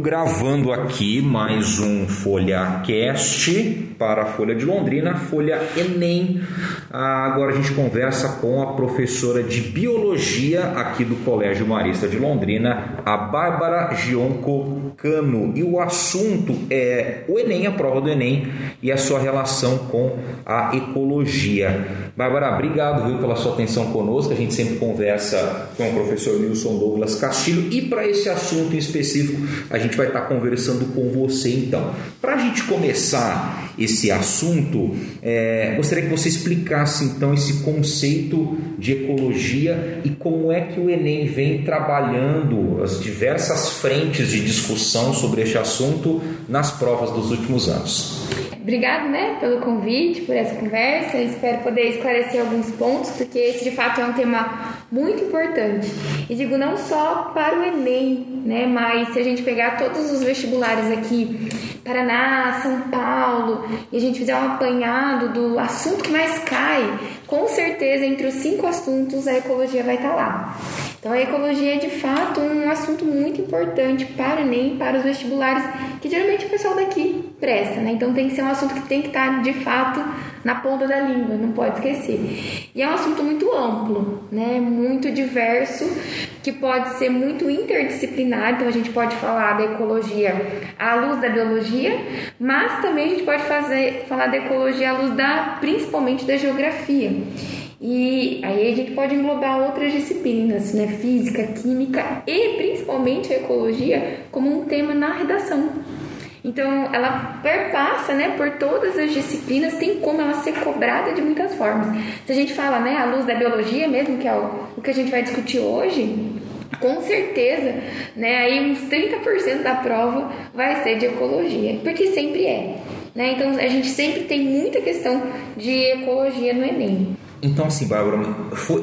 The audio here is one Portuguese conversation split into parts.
gravando aqui mais um Folha Cast para a Folha de Londrina, Folha Enem. Ah, agora a gente conversa com a professora de Biologia aqui do Colégio Marista de Londrina, a Bárbara Gionco Cano. E o assunto é o Enem, a prova do Enem e a sua relação com a ecologia. Bárbara, obrigado viu, pela sua atenção conosco. A gente sempre conversa com o professor Nilson Douglas Castilho e para esse assunto em específico a gente vai estar conversando com você então. Para a gente começar esse assunto, é, gostaria que você explicasse então esse conceito de ecologia e como é que o Enem vem trabalhando as diversas frentes de discussão sobre este assunto nas provas dos últimos anos. Obrigado, né, pelo convite, por essa conversa. Espero poder esclarecer alguns pontos, porque esse de fato é um tema muito importante. E digo não só para o Enem, né, mas se a gente pegar todos os vestibulares aqui, Paraná, São Paulo, e a gente fizer um apanhado do assunto que mais cai, com certeza entre os cinco assuntos a ecologia vai estar lá. Então, a ecologia é de fato um assunto muito importante para o Enem, para os vestibulares, que geralmente o pessoal daqui presta, né? Então, tem que ser um assunto que tem que estar de fato na ponta da língua, não pode esquecer. E é um assunto muito amplo, né? Muito diverso, que pode ser muito interdisciplinar. Então, a gente pode falar da ecologia à luz da biologia, mas também a gente pode fazer, falar da ecologia à luz da, principalmente da geografia. E aí a gente pode englobar outras disciplinas, né? Física, química e principalmente a ecologia como um tema na redação. Então, ela perpassa, né, por todas as disciplinas, tem como ela ser cobrada de muitas formas. Se a gente fala, né, à luz da biologia mesmo, que é o, o que a gente vai discutir hoje, com certeza, né, aí uns 30% da prova vai ser de ecologia, porque sempre é. Né? Então, a gente sempre tem muita questão de ecologia no Enem. Então, assim, Bárbara,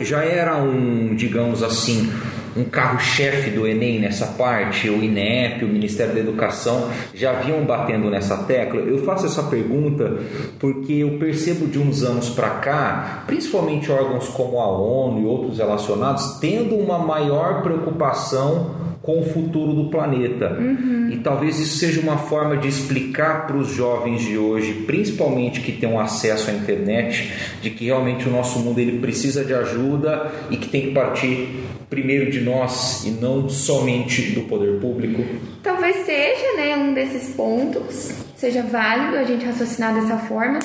já era um, digamos assim, um carro-chefe do Enem nessa parte, o INEP, o Ministério da Educação, já vinham batendo nessa tecla? Eu faço essa pergunta porque eu percebo de uns anos para cá, principalmente órgãos como a ONU e outros relacionados, tendo uma maior preocupação com o futuro do planeta. Uhum. E talvez isso seja uma forma de explicar para os jovens de hoje, principalmente que têm um acesso à internet, de que realmente o nosso mundo ele precisa de ajuda e que tem que partir primeiro de nós e não somente do poder público. Talvez seja, né, um desses pontos seja válido a gente raciocinar dessa forma.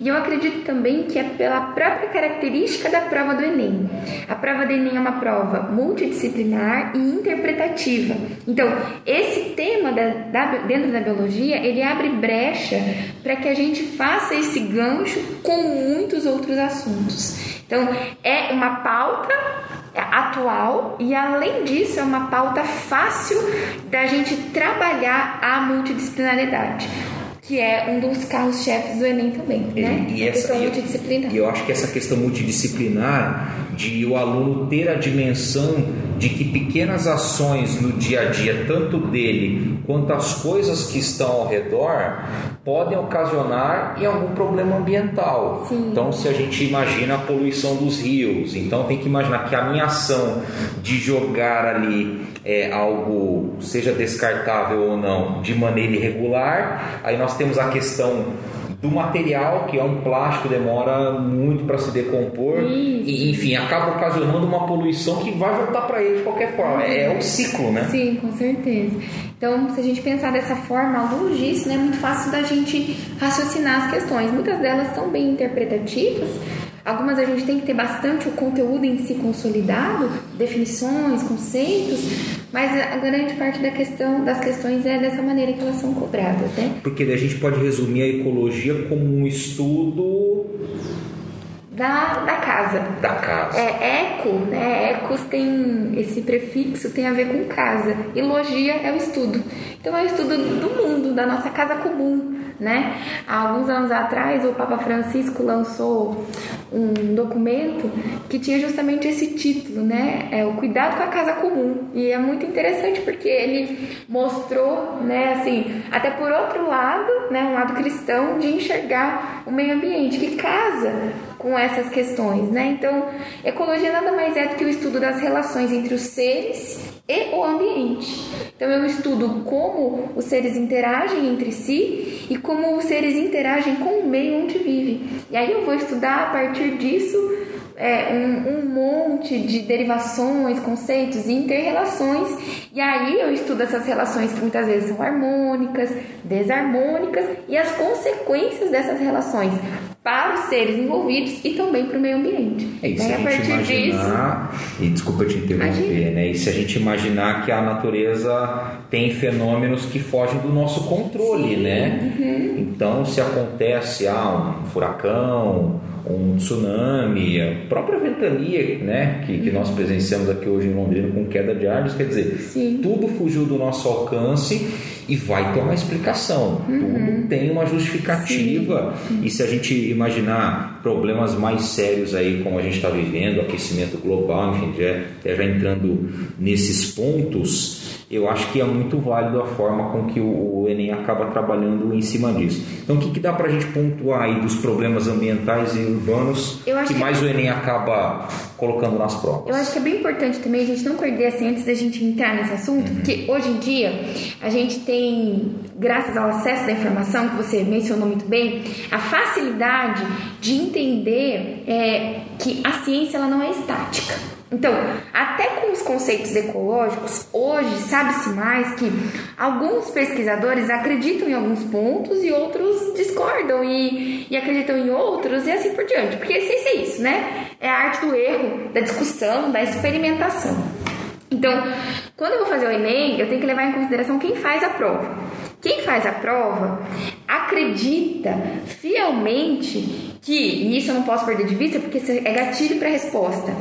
E eu acredito também que é pela própria característica da prova do Enem. A prova do Enem é uma prova multidisciplinar e interpretativa. Então, esse tema da, da, dentro da biologia, ele abre brecha para que a gente faça esse gancho com muitos outros assuntos. Então, é uma pauta atual e além disso é uma pauta fácil da gente trabalhar a multidisciplinaridade que é um dos carros-chefes do Enem também, né? E, e essa, multidisciplinar. E eu acho que essa questão multidisciplinar de o aluno ter a dimensão de que pequenas ações no dia a dia, tanto dele quanto as coisas que estão ao redor, podem ocasionar em algum problema ambiental. Sim. Então, se a gente imagina a poluição dos rios, então tem que imaginar que a minha ação de jogar ali é, algo, seja descartável ou não, de maneira irregular, aí nós temos a questão do material, que é um plástico, demora muito para se decompor, Isso. e enfim, acaba ocasionando uma poluição que vai voltar para ele de qualquer forma. É, é um ciclo, né? Sim, com certeza. Então, se a gente pensar dessa forma, à luz disso, né, é muito fácil da gente raciocinar as questões. Muitas delas são bem interpretativas, Algumas a gente tem que ter bastante o conteúdo em si consolidado, definições, conceitos, mas a grande parte da questão, das questões é dessa maneira que elas são cobradas, né? Porque a gente pode resumir a ecologia como um estudo da, da casa. Da casa. É eco, né? Ecos tem esse prefixo tem a ver com casa. E logia é o estudo. Então é o estudo do mundo, da nossa casa comum, né? Há alguns anos atrás, o Papa Francisco lançou um documento que tinha justamente esse título, né? É o cuidado com a casa comum. E é muito interessante porque ele mostrou, né, assim, até por outro lado, né, um lado cristão de enxergar o meio ambiente que casa com essas questões, né? Então, ecologia nada mais é do que o estudo das relações entre os seres e o ambiente. Então, eu estudo como os seres interagem entre si e como os seres interagem com o meio onde vivem. E aí eu vou estudar a partir disso é, um, um, monte de derivações, conceitos e interrelações, e aí eu estudo essas relações que muitas vezes são harmônicas, desarmônicas e as consequências dessas relações para os seres envolvidos e também para o meio ambiente. É, e se a, a gente imaginar, disso, e desculpa te interromper, né? E se a gente imaginar que a natureza tem fenômenos que fogem do nosso controle, Sim. né? Uhum. Então, se acontece ah, um furacão, um tsunami, a própria ventania né, que, que nós presenciamos aqui hoje em Londrina com queda de árvores, quer dizer, Sim. tudo fugiu do nosso alcance e vai ter uma explicação. Uhum. Tudo tem uma justificativa. Sim. E se a gente imaginar problemas mais sérios aí, como a gente está vivendo, aquecimento global, enfim, já, já entrando nesses pontos, eu acho que é muito válido a forma com que o, Enem acaba trabalhando em cima disso. Então, o que, que dá para a gente pontuar aí dos problemas ambientais e urbanos que, que mais o Enem acaba colocando nas provas? Eu acho que é bem importante também a gente não perder assim antes da gente entrar nesse assunto, uhum. porque hoje em dia a gente tem, graças ao acesso da informação que você mencionou muito bem, a facilidade de entender é, que a ciência ela não é estática. Então, até com os conceitos ecológicos, hoje sabe-se mais que alguns pesquisadores acreditam em alguns pontos e outros discordam e, e acreditam em outros e assim por diante. Porque ciência é isso, né? É a arte do erro, da discussão, da experimentação. Então, quando eu vou fazer o Enem, eu tenho que levar em consideração quem faz a prova. Quem faz a prova acredita fielmente que, e isso eu não posso perder de vista porque é gatilho para a resposta,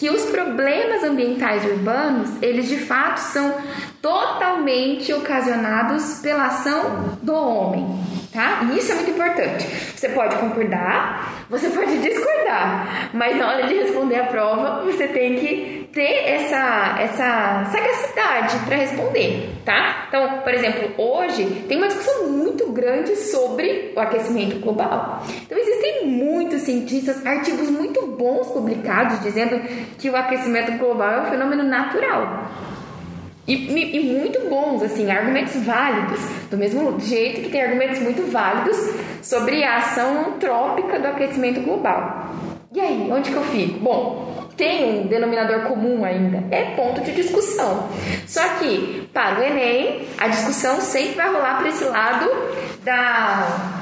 que os problemas ambientais urbanos, eles de fato são totalmente ocasionados pela ação do homem, tá? E isso é muito importante. Você pode concordar, você pode discordar, mas na hora de responder a prova, você tem que ter essa, essa sagacidade para responder, tá? Então, por exemplo, hoje tem uma discussão muito grande sobre o aquecimento global. Então, existem muitos cientistas, artigos muito bons publicados dizendo que o aquecimento global é um fenômeno natural. E, e, muito bons, assim, argumentos válidos, do mesmo jeito que tem argumentos muito válidos sobre a ação antrópica do aquecimento global. E aí, onde que eu fico? Bom, tem um denominador comum ainda, é ponto de discussão. Só que, para o Enem, a discussão sempre vai rolar para esse lado da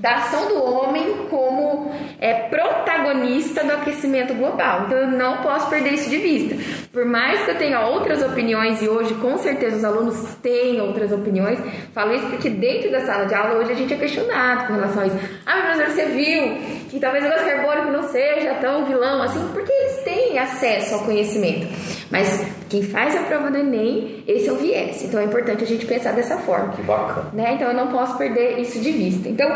da ação do homem como é, protagonista do aquecimento global. Então eu não posso perder isso de vista. Por mais que eu tenha outras opiniões, e hoje com certeza os alunos têm outras opiniões, falo isso porque dentro da sala de aula hoje a gente é questionado com relação a isso. Ah, professor, você viu que talvez o gás carbônico não seja tão vilão assim, porque eles têm acesso ao conhecimento. Mas quem faz a prova do Enem, esse é o viés. Então é importante a gente pensar dessa forma. Que bacana. Né? Então eu não posso perder isso de vista. Então,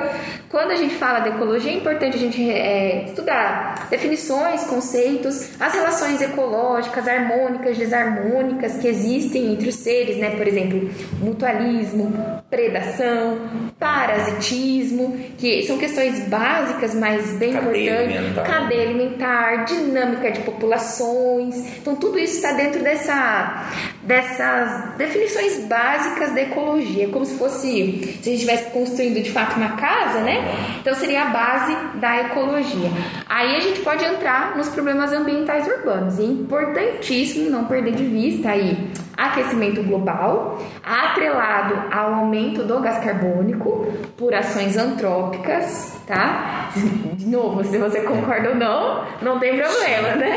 quando a gente fala de ecologia, é importante a gente é, estudar definições, conceitos, as relações ecológicas, harmônicas, desarmônicas que existem entre os seres, né? Por exemplo, mutualismo, predação, parasitismo, que são questões básicas, mas bem importantes. Alimentar. Cadeia alimentar, dinâmica de populações. Então, tudo isso está dentro dessa, dessas definições básicas da ecologia, como se fosse, se a gente estivesse construindo de fato uma casa, né? Então, seria a base da ecologia. Aí a gente pode entrar nos problemas ambientais urbanos. é importantíssimo não perder de vista aí aquecimento global, atrelado ao aumento do gás carbônico por ações antrópicas, tá? De novo, se você concorda ou não, não tem problema, né?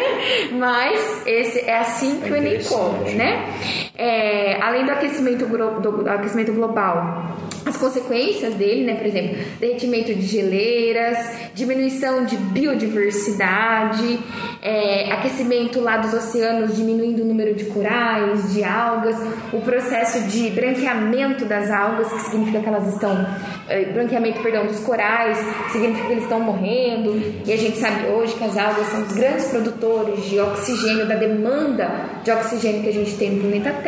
Mas esse é assim que é o Enem come, né? É, além do aquecimento, do, aquecimento global, as consequências dele, né? Por exemplo, derretimento de geleiras, diminuição de biodiversidade, é, aquecimento lá dos oceanos, diminuindo o número de corais, de algas, o processo de branqueamento das algas, que significa que elas estão é, branqueamento, perdão, dos corais, significa que eles estão morrendo. E a gente sabe hoje que as algas são os grandes produtores de oxigênio, da demanda de oxigênio que a gente tem no planeta Terra.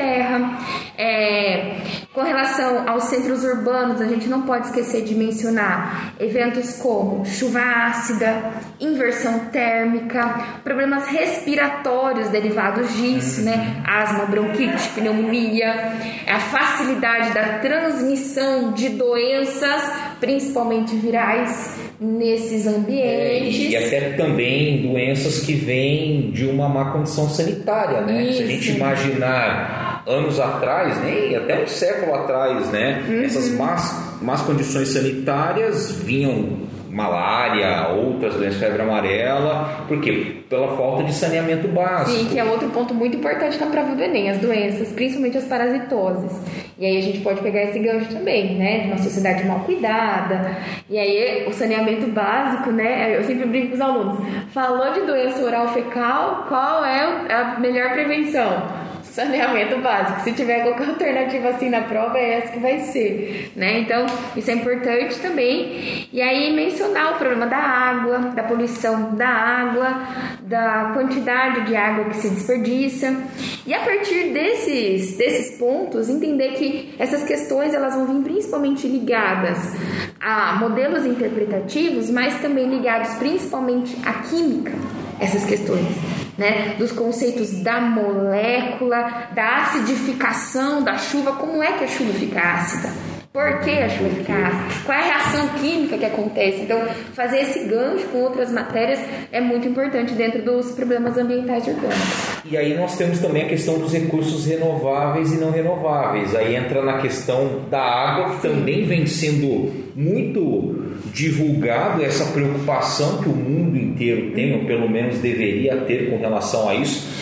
É, com relação aos centros urbanos urbanos, a gente não pode esquecer de mencionar eventos como chuva ácida, inversão térmica, problemas respiratórios derivados disso, né? Asma, bronquite, pneumonia, a facilidade da transmissão de doenças, principalmente virais, nesses ambientes. É, e até também doenças que vêm de uma má condição sanitária, né? Isso. Se a gente imaginar anos atrás, nem até um século atrás, né? Uhum. Essas más, más condições sanitárias vinham malária, outras doenças, febre amarela, por quê? Pela falta de saneamento básico. Sim, que é outro ponto muito importante na prova do Enem, as doenças, principalmente as parasitoses. E aí a gente pode pegar esse gancho também, né, de uma sociedade mal cuidada. E aí o saneamento básico, né, eu sempre brinco com os alunos, falou de doença oral fecal, qual é a melhor prevenção? Saneamento básico. Se tiver qualquer alternativa assim na prova, é essa que vai ser, né? Então, isso é importante também. E aí mencionar o problema da água, da poluição da água, da quantidade de água que se desperdiça. E a partir desses desses pontos, entender que essas questões elas vão vir principalmente ligadas a modelos interpretativos, mas também ligados principalmente à química, essas questões né, dos conceitos da molécula, da acidificação da chuva, como é que a chuva fica ácida? Por que a chuva fica ácida? Qual é a reação química que acontece? Então, fazer esse gancho com outras matérias é muito importante dentro dos problemas ambientais urbanos. E aí nós temos também a questão dos recursos renováveis e não renováveis. Aí entra na questão da água, que também vem sendo muito divulgado essa preocupação que o mundo inteiro tem, ou pelo menos deveria ter com relação a isso.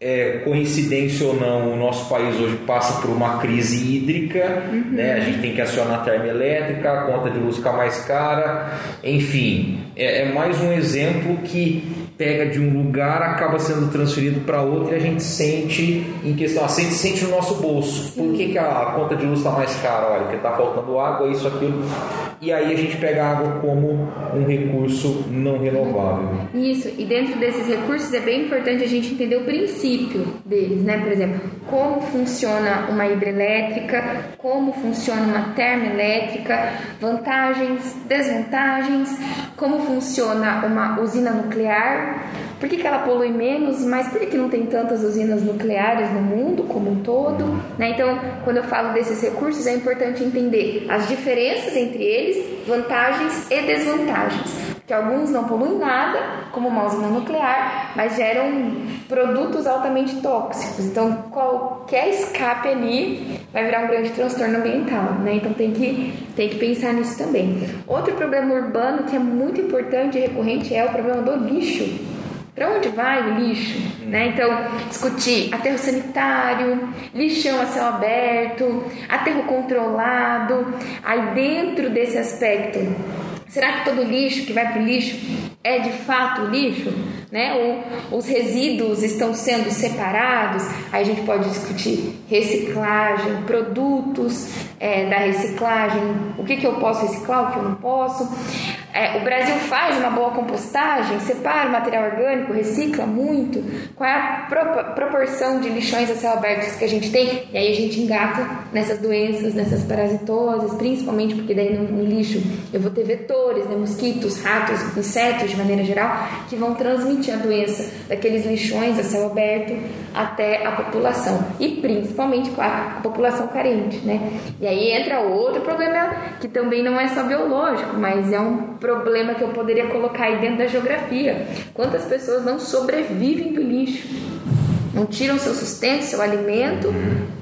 É, coincidência ou não, o nosso país hoje passa por uma crise hídrica, uhum. né? a gente tem que acionar a termoelétrica, a conta de luz fica mais cara, enfim, é, é mais um exemplo que pega de um lugar, acaba sendo transferido para outro e a gente sente em questão, a gente sente no nosso bolso. Por que, que a conta de luz está mais cara? Olha, porque está faltando água, isso, aquilo. E aí a gente pega a água como um recurso não renovável. Isso, e dentro desses recursos é bem importante a gente entender o princípio deles, né? Por exemplo, como funciona uma hidrelétrica, como funciona uma termoelétrica, vantagens, desvantagens, como funciona uma usina nuclear por que, que ela polui menos, mas por que, que não tem tantas usinas nucleares no mundo como um todo? Né? Então, quando eu falo desses recursos, é importante entender as diferenças entre eles, vantagens e desvantagens. Que alguns não poluem nada, como uma usina nuclear, mas geram produtos altamente tóxicos. Então, qualquer escape ali vai virar um grande transtorno ambiental. Né? Então, tem que, tem que pensar nisso também. Outro problema urbano que é muito importante e recorrente é o problema do lixo. Para onde vai o lixo? Né? Então, discutir aterro sanitário, lixão a céu aberto, aterro controlado. Aí, dentro desse aspecto, será que todo lixo que vai para o lixo é de fato lixo? Né? Ou os resíduos estão sendo separados? Aí a gente pode discutir reciclagem, produtos é, da reciclagem, o que, que eu posso reciclar, o que eu não posso. É, o Brasil faz uma boa compostagem, separa o material orgânico, recicla muito. Qual é a pro, proporção de lixões a céu aberto que a gente tem? E aí a gente engata nessas doenças, nessas parasitoses, principalmente porque daí no, no lixo eu vou ter vetores, né, mosquitos, ratos, insetos de maneira geral, que vão transmitir a doença daqueles lixões a céu aberto até a população. E principalmente, claro, a população carente, né? E aí entra outro problema que também não é só biológico, mas é um problema que eu poderia colocar aí dentro da geografia. Quantas pessoas não sobrevivem do lixo? Não tiram seu sustento, seu alimento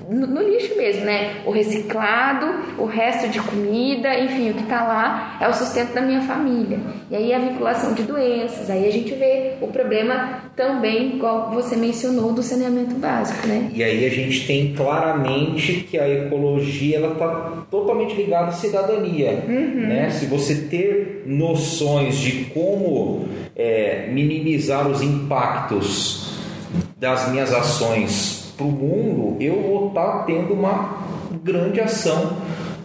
no, no, lixo mesmo, né? O reciclado, o resto de comida, enfim, o que está lá é o sustento da minha família. E aí a vinculação de doenças, aí a gente vê o problema também, igual você mencionou, do saneamento básico, né? E aí a gente tem claramente que a ecologia ela está totalmente ligada à cidadania, uhum. né? Se você ter noções de como é, minimizar os impactos das minhas ações para o mundo, eu vou estar tá tendo uma grande ação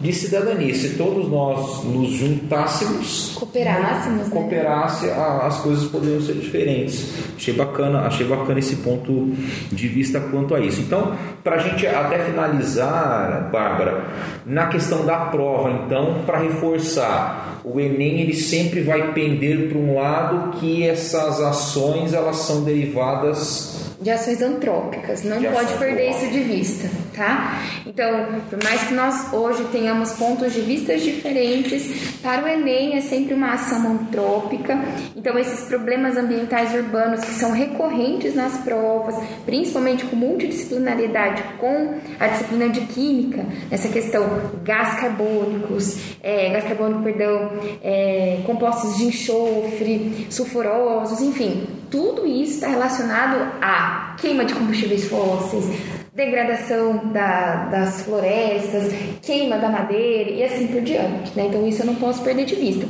de cidadania. Se todos nós nos juntássemos, cooperássemos, né? cooperasse, as coisas poderiam ser diferentes. Achei bacana, achei bacana esse ponto de vista quanto a isso. Então, para a gente até finalizar, Bárbara, na questão da prova, então, para reforçar, o Enem ele sempre vai pender para um lado que essas ações elas são derivadas de ações antrópicas. Não pode perder isso de vista, tá? Então, por mais que nós hoje tenhamos pontos de vista diferentes, para o Enem é sempre uma ação antrópica. Então, esses problemas ambientais urbanos que são recorrentes nas provas, principalmente com multidisciplinaridade, com a disciplina de química, essa questão gás carbônicos, é, gás carbônico, perdão, é, compostos de enxofre, sulfurosos, enfim, tudo isso está relacionado à queima de combustíveis fósseis, degradação da, das florestas, queima da madeira e assim por diante. Né? Então, isso eu não posso perder de vista.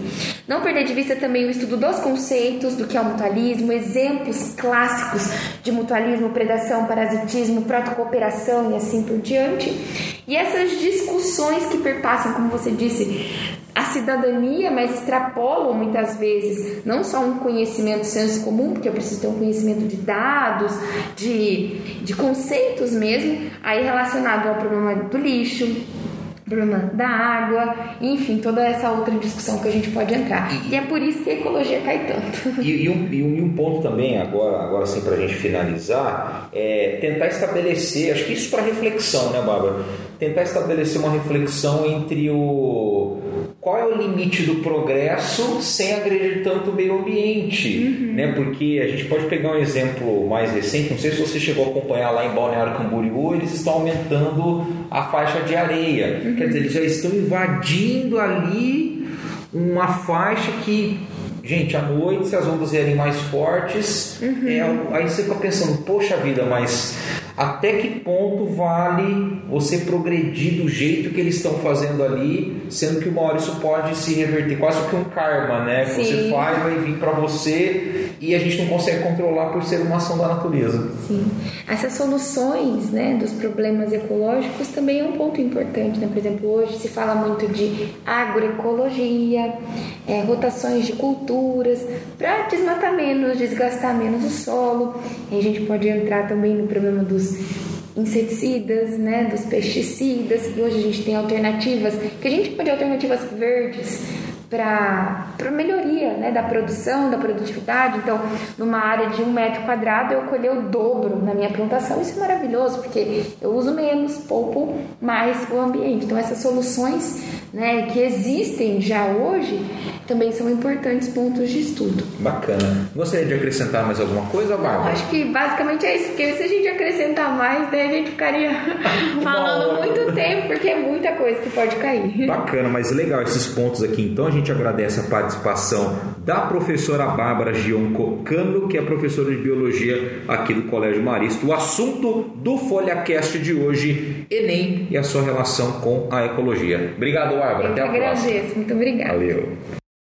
Não perder de vista também o estudo dos conceitos do que é o mutualismo, exemplos clássicos de mutualismo, predação, parasitismo, protocooperação e assim por diante. E essas discussões que perpassam, como você disse, a cidadania, mas extrapolam muitas vezes não só um conhecimento senso comum, porque eu preciso ter um conhecimento de dados, de, de conceitos mesmo, aí relacionado ao problema do lixo, problema da água, enfim, toda essa outra discussão que a gente pode entrar. E, é por isso que a ecologia cai tanto. E, e, um, e um, ponto também, agora, agora sim, para a gente finalizar, é tentar estabelecer, acho que isso para reflexão, né, Bárbara? Tentar estabelecer uma reflexão entre o qual é o limite do progresso sem agredir tanto o meio ambiente, uhum. né? Porque a gente pode pegar um exemplo mais recente, não sei se você chegou a acompanhar lá em Balneário Camboriú, eles estão aumentando a faixa de areia. Uhum. Quer dizer, eles já estão invadindo ali uma faixa que Gente, à noite, se as ondas vierem mais fortes, uhum. é, aí você fica pensando, poxa vida, mas até que ponto vale você progredir do jeito que eles estão fazendo ali, sendo que uma hora isso pode se reverter, quase que um karma, né? Que você faz, vai vir para você e a gente não consegue controlar por ser uma ação da natureza. Sim. Essas soluções, né, dos problemas ecológicos também é um ponto importante, né? Por exemplo, hoje se fala muito de agroecologia, é, rotações de culturas, para desmatar menos, desgastar menos o solo. E a gente pode entrar também no problema dos inseticidas, né, dos pesticidas, e hoje a gente tem alternativas, que a gente pode alternativas verdes, para melhoria né, da produção, da produtividade. Então, numa área de um metro quadrado, eu colher o dobro na minha plantação. Isso é maravilhoso, porque eu uso menos, poupo mais o ambiente. Então, essas soluções né, que existem já hoje também são importantes pontos de estudo. Bacana. Gostaria de acrescentar mais alguma coisa, Bárbara? Acho que basicamente é isso, porque se a gente acrescentar mais, daí a gente ficaria falando muito tempo, porque é muita coisa que pode cair. Bacana, mas legal esses pontos aqui. Então, a gente agradece a participação da professora Bárbara Gioncocano, que é professora de Biologia aqui do Colégio Marista. O assunto do FolhaCast de hoje, Enem e a sua relação com a ecologia. Obrigado, Bárbara. Eu Até a agradeço. próxima. Muito obrigada. Valeu.